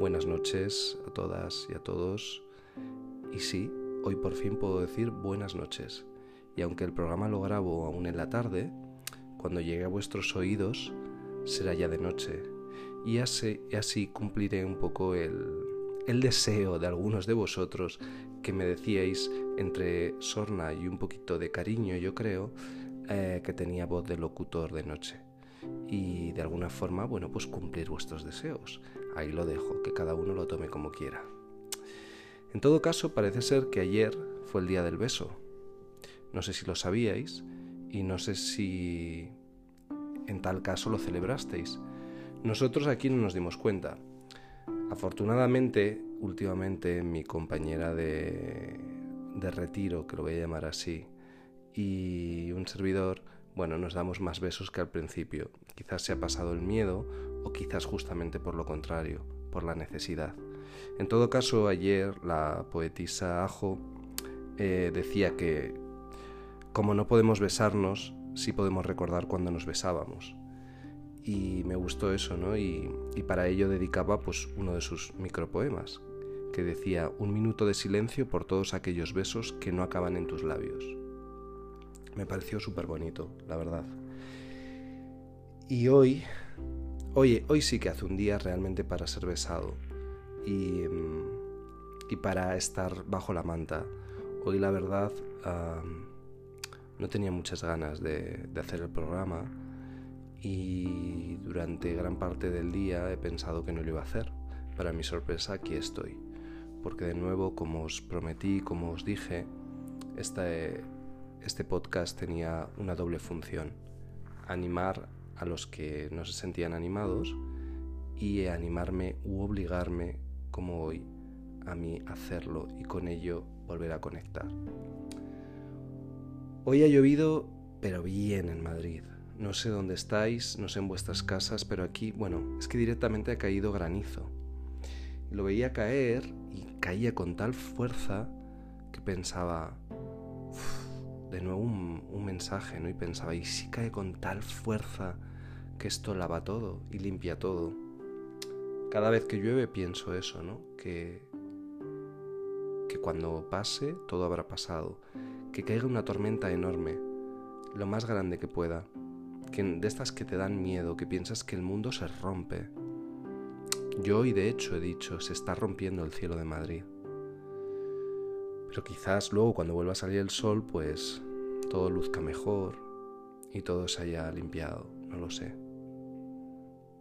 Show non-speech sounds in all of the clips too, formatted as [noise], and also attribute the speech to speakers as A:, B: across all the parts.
A: Buenas noches a todas y a todos. Y sí, hoy por fin puedo decir buenas noches. Y aunque el programa lo grabo aún en la tarde, cuando llegue a vuestros oídos será ya de noche. Y así, cumpliré un poco el, el deseo de algunos de vosotros que me decíais entre sorna y un poquito de cariño, yo creo, eh, que tenía voz de locutor de noche. Y de alguna forma, bueno, pues cumplir vuestros deseos. Ahí lo dejo, que cada uno lo tome como quiera. En todo caso, parece ser que ayer fue el día del beso. No sé si lo sabíais y no sé si en tal caso lo celebrasteis. Nosotros aquí no nos dimos cuenta. Afortunadamente, últimamente mi compañera de, de retiro, que lo voy a llamar así, y un servidor, bueno, nos damos más besos que al principio. Quizás se ha pasado el miedo o quizás justamente por lo contrario, por la necesidad. En todo caso, ayer la poetisa Ajo eh, decía que como no podemos besarnos, sí podemos recordar cuando nos besábamos y me gustó eso, ¿no? Y, para ello dedicaba pues uno de sus micropoemas, que decía, un minuto de silencio por todos aquellos besos que no acaban en tus labios. Me pareció súper bonito, la verdad. Y hoy, oye, hoy sí que hace un día realmente para ser besado y, y para estar bajo la manta. Hoy la verdad no tenía muchas ganas de, de hacer el programa y durante gran parte del día he pensado que no lo iba a hacer. Para mi sorpresa aquí estoy, porque de nuevo, como os prometí, como os dije, este, este podcast tenía una doble función, animar a los que no se sentían animados y animarme u obligarme, como hoy, a mí hacerlo y con ello volver a conectar. Hoy ha llovido, pero bien en Madrid. No sé dónde estáis, no sé en vuestras casas, pero aquí, bueno, es que directamente ha caído granizo. Lo veía caer y caía con tal fuerza que pensaba, de nuevo un, mensaje, ¿no? Y pensaba, ¿y si cae con tal fuerza que esto lava todo y limpia todo? Cada vez que llueve pienso eso, ¿no? Que, que cuando pase todo habrá pasado, que caiga una tormenta enorme, lo más grande que pueda, de estas que te dan miedo, que piensas que el mundo se rompe. Yo hoy de hecho he dicho, se está rompiendo el cielo de Madrid. Pero quizás luego cuando vuelva a salir el sol, pues todo luzca mejor y todo se haya limpiado, no lo sé.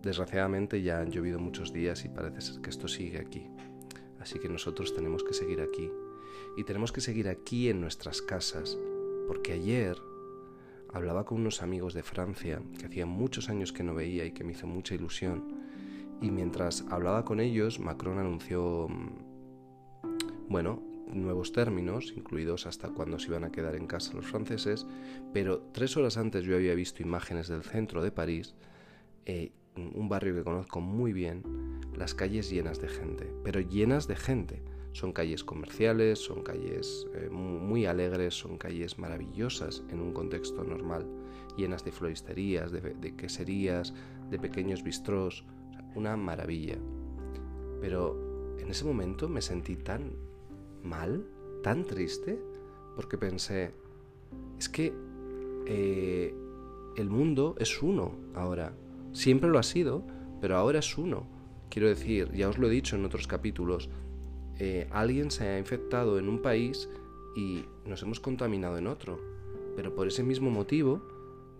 A: Desgraciadamente ya han llovido muchos días y parece ser que esto sigue aquí. Así que nosotros tenemos que seguir aquí. Y tenemos que seguir aquí en nuestras casas, porque ayer hablaba con unos amigos de Francia que hacía muchos años que no veía y que me hizo mucha ilusión. Y mientras hablaba con ellos, Macron anunció, mm, bueno, nuevos términos, incluidos hasta cuando se iban a quedar en casa los franceses, pero tres horas antes yo había visto imágenes del centro de París, eh, un barrio que conozco muy bien, las calles llenas de gente, pero llenas de gente son calles comerciales, son calles eh, muy alegres, son calles maravillosas en un contexto normal, llenas de floristerías, de, queserías, de pequeños bistrós, una maravilla. Pero en ese momento me sentí tan mal, tan triste, porque pensé, es que eh, el mundo es uno ahora. Siempre lo ha sido, pero ahora es uno. Quiero decir, ya os lo he dicho en otros capítulos, eh, alguien se ha infectado en un país y nos hemos contaminado en otro. Pero por ese mismo motivo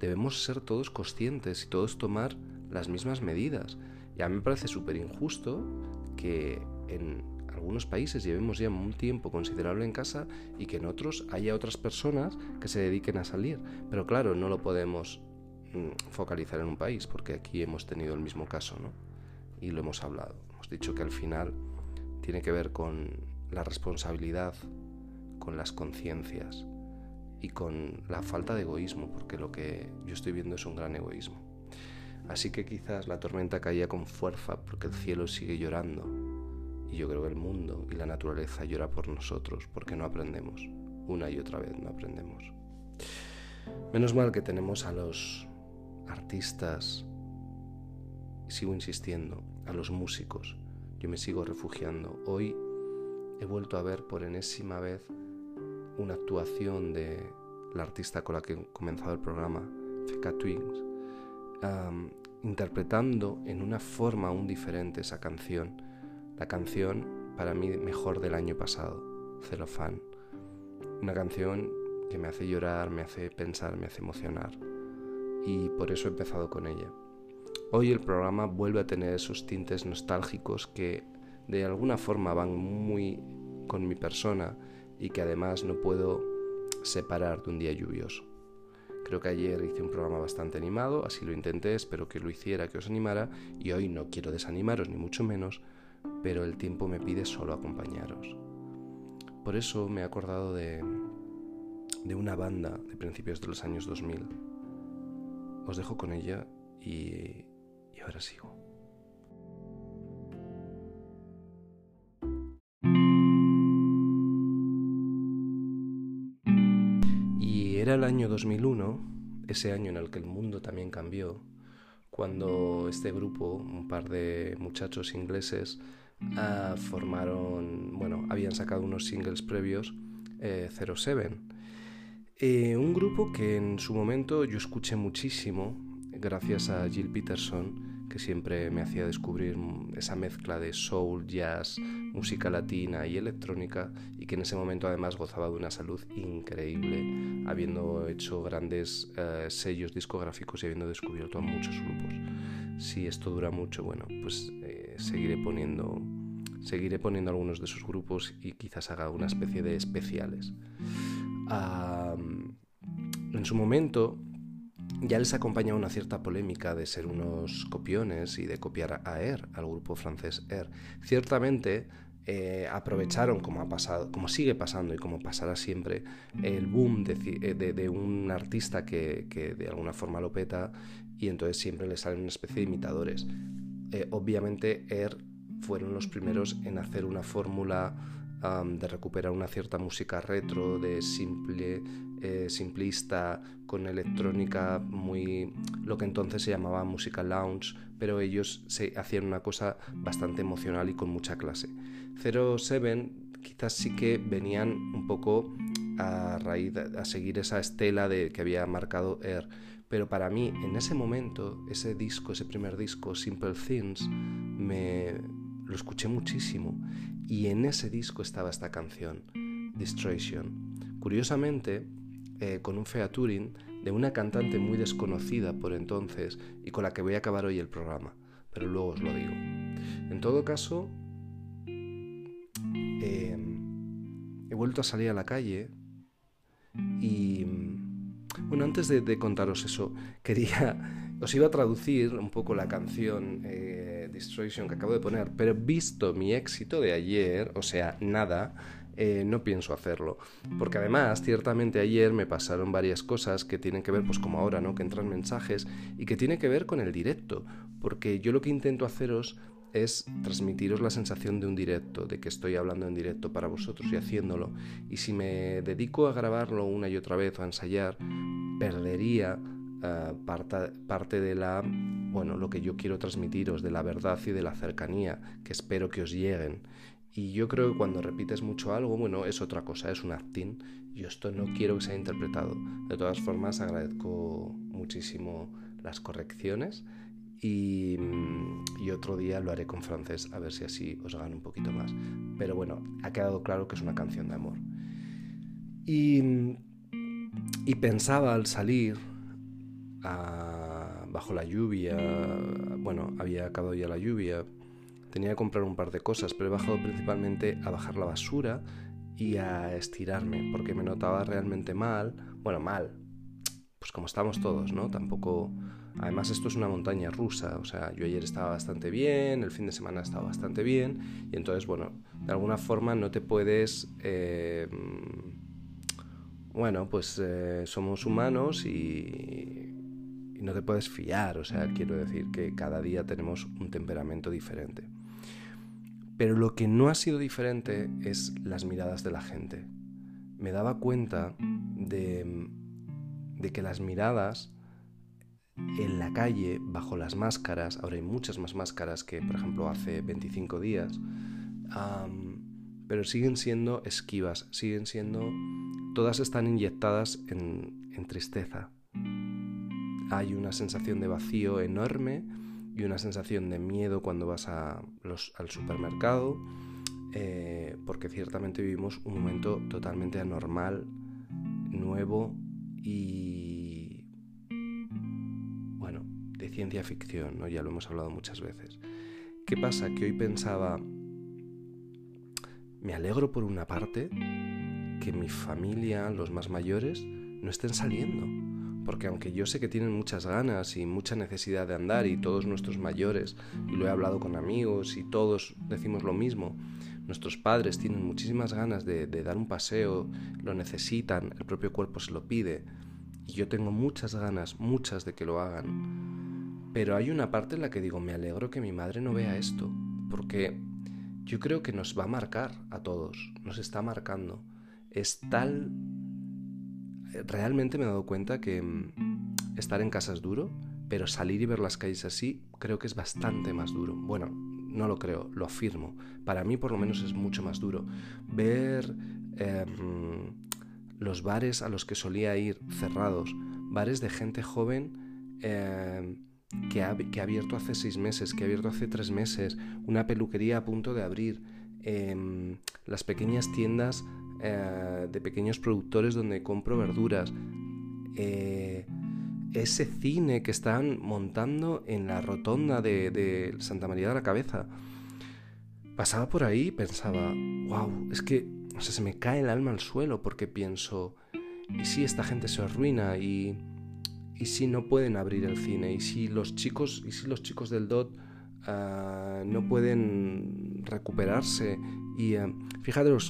A: debemos ser todos conscientes y todos tomar las mismas medidas. Y a mí me parece súper injusto que en algunos países llevemos ya un tiempo considerable en casa y que en otros haya otras personas que se dediquen a salir. Pero claro, no lo podemos mm, focalizar en un país porque aquí hemos tenido el mismo caso, ¿no? Y lo hemos hablado. Hemos dicho que al final tiene que ver con la responsabilidad, con las conciencias y con la falta de egoísmo, porque lo que yo estoy viendo es un gran egoísmo. Así que quizás la tormenta caía con fuerza porque el cielo sigue llorando y yo creo que el mundo y la naturaleza llora por nosotros porque no aprendemos, una y otra vez no aprendemos. Menos mal que tenemos a los artistas, sigo insistiendo, a los músicos, yo me sigo refugiando. Hoy he vuelto a ver por enésima vez una actuación de la artista con la que he comenzado el programa, Feka Twins, interpretando en una forma aún diferente esa canción. La canción para mí mejor del año pasado, Celofán. Una canción que me hace llorar, me hace pensar, me hace emocionar. Y por eso he empezado con ella. Hoy el programa vuelve a tener esos tintes nostálgicos que de alguna forma van muy con mi persona y que además no puedo separar de un día lluvioso. Creo que ayer hice un programa bastante animado, así lo intenté, espero que lo hiciera, que os animara, y hoy no quiero desanimaros ni mucho menos, pero el tiempo me pide solo acompañaros. Por eso me he acordado de, de una banda de principios de los años 2000. Os dejo con ella y, y ahora sigo. Era el año 2001, ese año en el que el mundo también cambió, cuando este grupo, un par de muchachos ingleses, ah, formaron, bueno, habían sacado unos singles previos, eh, 07. Eh, un grupo que en su momento yo escuché muchísimo, gracias a Jill Peterson, que siempre me hacía descubrir esa mezcla de soul, jazz, música latina y electrónica y que en ese momento además gozaba de una salud increíble, habiendo hecho grandes eh, sellos discográficos y habiendo descubierto a muchos grupos. Si esto dura mucho, bueno, pues eh, seguiré poniendo seguiré poniendo algunos de sus grupos y quizás haga una especie de especiales. en su momento ya les acompaña una cierta polémica de ser unos copiones y de copiar a Air, al grupo francés Air. Ciertamente eh, aprovecharon, como ha pasado, como sigue pasando y como pasará siempre, el boom de, un artista que, de alguna forma lo peta y entonces siempre le salen una especie de imitadores. Eh, obviamente Air fueron los primeros en hacer una fórmula de recuperar una cierta música retro, de simple, eh, simplista, con electrónica muy lo que entonces se llamaba música lounge, pero ellos se hacían una cosa bastante emocional y con mucha clase. 07 quizás sí que venían un poco a raíz a seguir esa estela de que había marcado Air, pero para mí en ese momento ese disco, ese primer disco Simple Things me lo escuché muchísimo y en ese disco estaba esta canción, Distraction. Curiosamente, eh, con un featuring de una cantante muy desconocida por entonces y con la que voy a acabar hoy el programa, pero luego os lo digo. En todo caso, em, he vuelto a salir a la calle y, bueno, antes de, contaros eso, quería, os iba a traducir un poco la canción. Eh, que acabo de poner, pero visto mi éxito de ayer, o sea, nada, eh, no pienso hacerlo. Porque además, ciertamente ayer me pasaron varias cosas que tienen que ver, pues como ahora, ¿no? Que entran mensajes y que tiene que ver con el directo. Porque yo lo que intento haceros es transmitiros la sensación de un directo, de que estoy hablando en directo para vosotros y haciéndolo. Y si me dedico a grabarlo una y otra vez o a ensayar, perdería eh, parte de la, bueno, lo que yo quiero transmitiros, de la verdad y de la cercanía, que espero que os lleguen. Y yo creo que cuando repites mucho algo, bueno, es otra cosa, es un acting. Yo esto no quiero que sea interpretado. De todas formas, agradezco muchísimo las correcciones y, y, otro día lo haré con francés a ver si así os gano un poquito más. Pero bueno, ha quedado claro que es una canción de amor. Y, y pensaba al salir bajo la lluvia, bueno, había acabado ya la lluvia, tenía que comprar un par de cosas, pero he bajado principalmente a bajar la basura y a estirarme, porque me notaba realmente mal, bueno, mal, pues como estamos todos, ¿no? Tampoco... Además esto es una montaña rusa, o sea, yo ayer estaba bastante bien, el fin de semana estaba bastante bien, y entonces, bueno, de alguna forma no te puedes... Eh, bueno, pues eh, somos humanos y y no te puedes fiar, o sea, quiero decir que cada día tenemos un temperamento diferente. Pero lo que no ha sido diferente es las miradas de la gente. Me daba cuenta de, de que las miradas en la calle, bajo las máscaras, ahora hay muchas más máscaras que, por ejemplo, hace 25 días, pero siguen siendo esquivas, siguen siendo... Todas están inyectadas en, en tristeza. Hay una sensación de vacío enorme y una sensación de miedo cuando vas al supermercado, eh, porque ciertamente vivimos un momento totalmente anormal, nuevo y bueno, de ciencia ficción, ¿no? ya lo hemos hablado muchas veces. ¿Qué pasa? Que hoy pensaba, me alegro por una parte que mi familia, los más mayores, no estén saliendo porque aunque yo sé que tienen muchas ganas y mucha necesidad de andar y todos nuestros mayores, y lo he hablado con amigos y todos decimos lo mismo, nuestros padres tienen muchísimas ganas de, dar un paseo, lo necesitan, el propio cuerpo se lo pide, y yo tengo muchas ganas, muchas de que lo hagan. Pero hay una parte en la que digo, me alegro que mi madre no vea esto, porque yo creo que nos va a marcar a todos, nos está marcando. Es tal realmente me he dado cuenta que mm, estar en casa es duro, pero salir y ver las calles así creo que es bastante más duro. Bueno, no lo creo, lo afirmo. Para mí por lo menos es mucho más duro. Ver em, los bares a los que solía ir cerrados, bares de gente joven em, que, ha, que, ha, abierto hace seis meses, que ha abierto hace tres meses, una peluquería a punto de abrir, em, las pequeñas tiendas eh, de pequeños productores donde compro verduras. Eh, ese cine que están montando en la rotonda de, Santa María de la Cabeza. Pasaba por ahí y pensaba, wow, es que o sea, se me cae el alma al suelo porque pienso, ¿y si esta gente se arruina? ¿Y, y si no pueden abrir el cine? ¿Y si los chicos, y si los chicos del DOT ah, no pueden recuperarse y uh,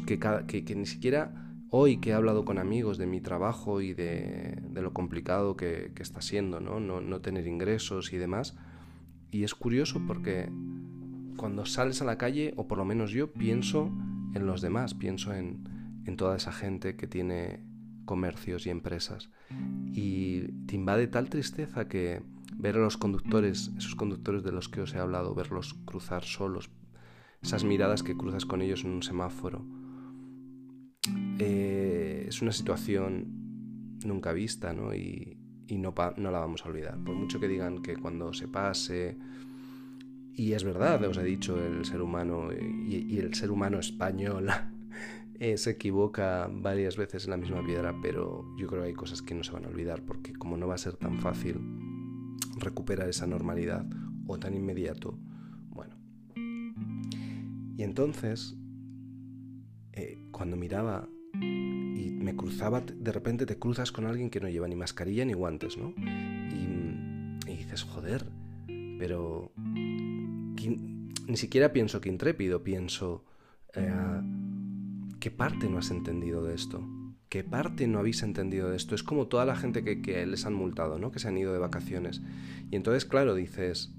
A: que, que, ni siquiera hoy que he hablado con amigos de mi trabajo y de, lo complicado que, está siendo, ¿no? ¿no? tener ingresos y demás. Y es curioso porque cuando sales a la calle, o por lo menos yo, pienso en los demás, pienso en, en toda esa gente que tiene comercios y empresas. Y te invade tal tristeza que ver a los conductores, esos conductores de los que os he hablado, verlos cruzar solos esas miradas que cruzas con ellos en un semáforo. Eh, es una situación nunca vista ¿no? y, no, la vamos a olvidar. Por mucho que digan que cuando se pase, y es verdad, os he dicho, el ser humano y, el ser humano español [laughs] eh, se equivoca varias veces en la misma piedra, pero yo creo que hay cosas que no se van a olvidar porque como no va a ser tan fácil recuperar esa normalidad o tan inmediato, y entonces, eh, cuando miraba y me cruzaba, de repente te cruzas con alguien que no lleva ni mascarilla ni guantes, ¿no? Y, dices, joder, pero ni siquiera pienso que intrépido, pienso, eh, ¿qué parte no has entendido de esto? ¿Qué parte no habéis entendido de esto? Es como toda la gente que, que les han multado, ¿no? Que se han ido de vacaciones. Y entonces, claro, dices,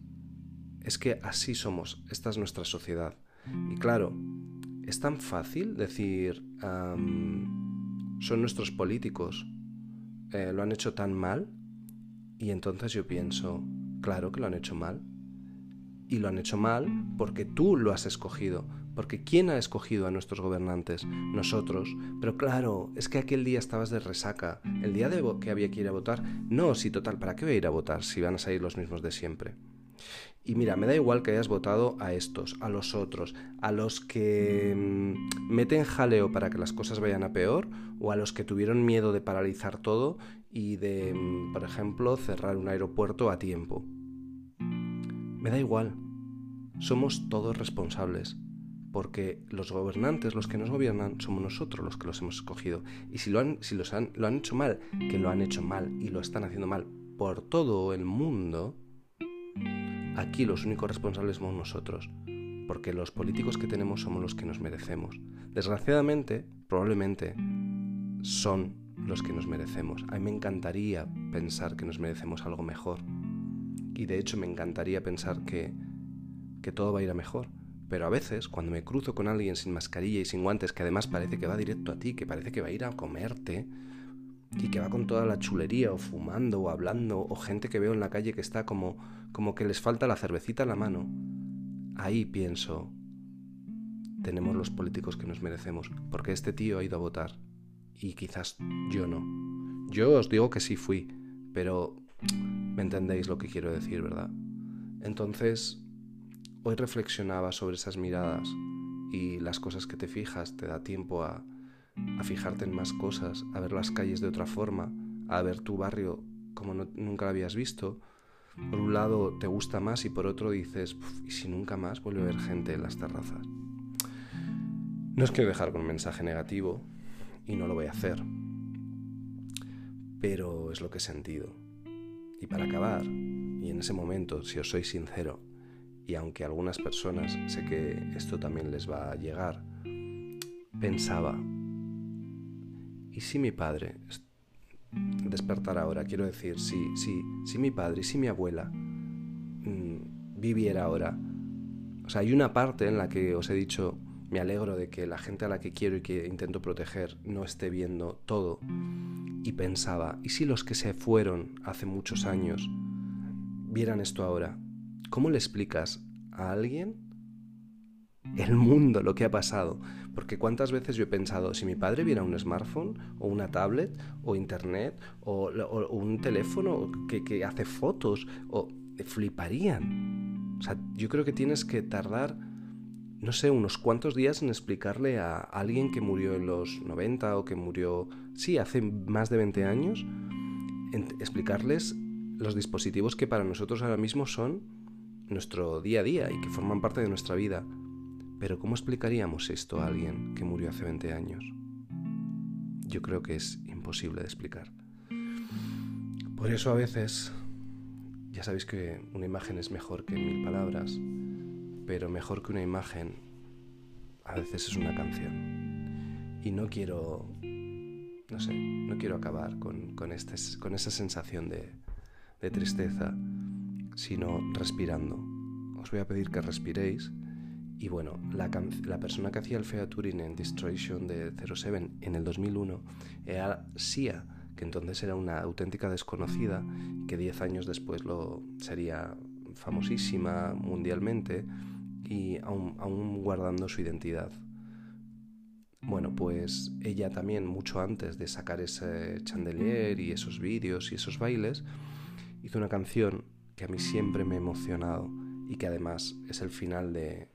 A: es que así somos, esta es nuestra sociedad. Y claro, es tan fácil decir, son nuestros políticos, eh, lo han hecho tan mal, y entonces yo pienso, claro que lo han hecho mal. Y lo han hecho mal porque tú lo has escogido. Porque ¿quién ha escogido a nuestros gobernantes? Nosotros. Pero claro, es que aquel día estabas de resaca. El día de que había que ir a votar. No, si total, ¿para qué voy a ir a votar si van a salir los mismos de siempre? Y mira, me da igual que hayas votado a estos, a los otros, a los que mm, meten jaleo para que las cosas vayan a peor o a los que tuvieron miedo de paralizar todo y de, mm, por ejemplo, cerrar un aeropuerto a tiempo. Me da igual. Somos todos responsables. Porque los gobernantes, los que nos gobiernan, somos nosotros los que los hemos escogido. Y si lo han, si los han, lo han hecho mal, que lo han hecho mal y lo están haciendo mal por todo el mundo, Aquí los únicos responsables somos nosotros, porque los políticos que tenemos somos los que nos merecemos. Desgraciadamente, probablemente, son los que nos merecemos. A mí me encantaría pensar que nos merecemos algo mejor. Y de hecho me encantaría pensar que, que todo va a ir a mejor. Pero a veces, cuando me cruzo con alguien sin mascarilla y sin guantes, que además parece que va directo a ti, que parece que va a ir a comerte, y que va con toda la chulería o fumando o hablando o gente que veo en la calle que está como como que les falta la cervecita en la mano. Ahí pienso, tenemos los políticos que nos merecemos, porque este tío ha ido a votar y quizás yo no. Yo os digo que sí fui, pero me entendéis lo que quiero decir, ¿verdad? Entonces, hoy reflexionaba sobre esas miradas y las cosas que te fijas, te da tiempo a, a fijarte en más cosas, a ver las calles de otra forma, a ver tu barrio como nunca lo habías visto. Por un lado te gusta más y por otro dices, ¿y si nunca más vuelve a ver gente en las terrazas? No os quiero dejar con un mensaje negativo y no lo voy a hacer, pero es lo que he sentido. Y para acabar, y en ese momento, si os soy sincero, y aunque a algunas personas sé que esto también les va a llegar, pensaba, ¿y si mi padre despertar ahora? Quiero decir, si, si, si mi padre y si mi abuela mm, viviera ahora, o sea, hay una parte en la que os he dicho, me alegro de que la gente a la que quiero y que intento proteger no esté viendo todo. Y pensaba, ¿y si los que se fueron hace muchos años vieran esto ahora? ¿Cómo le explicas a alguien el mundo, lo que ha pasado? Porque cuántas veces yo he pensado, si mi padre viera un smartphone o una tablet o internet o, un teléfono que, hace fotos, o fliparían. O sea, yo creo que tienes que tardar no sé, unos cuantos días en explicarle a alguien que murió en los 90 o que murió, sí, hace más de 20 años, explicarles los dispositivos que para nosotros ahora mismo son nuestro día a día y que forman parte de nuestra vida. Pero ¿cómo explicaríamos esto a alguien que murió hace 20 años? Yo creo que es imposible de explicar. Por eso a veces, ya sabéis que una imagen es mejor que mil palabras, pero mejor que una imagen a veces es una canción. Y no quiero, no sé, no quiero acabar con, con, este, con esa sensación de, de tristeza, sino respirando. Os voy a pedir que respiréis. Y bueno, la, la, persona que hacía el featuring en Destruction de 07 en el 2001 era Sia, que entonces era una auténtica desconocida, que 10 años después lo sería famosísima mundialmente y aún, guardando su identidad. Bueno, pues ella también, mucho antes de sacar ese chandelier y esos vídeos y esos bailes, hizo una canción que a mí siempre me ha emocionado y que además es el final de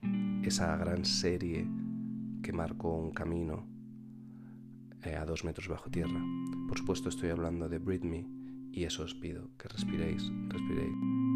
A: esa gran serie que marcó un camino eh, a dos metros bajo tierra. Por supuesto estoy hablando de Breathe Me y eso os pido, que respiréis, respiréis.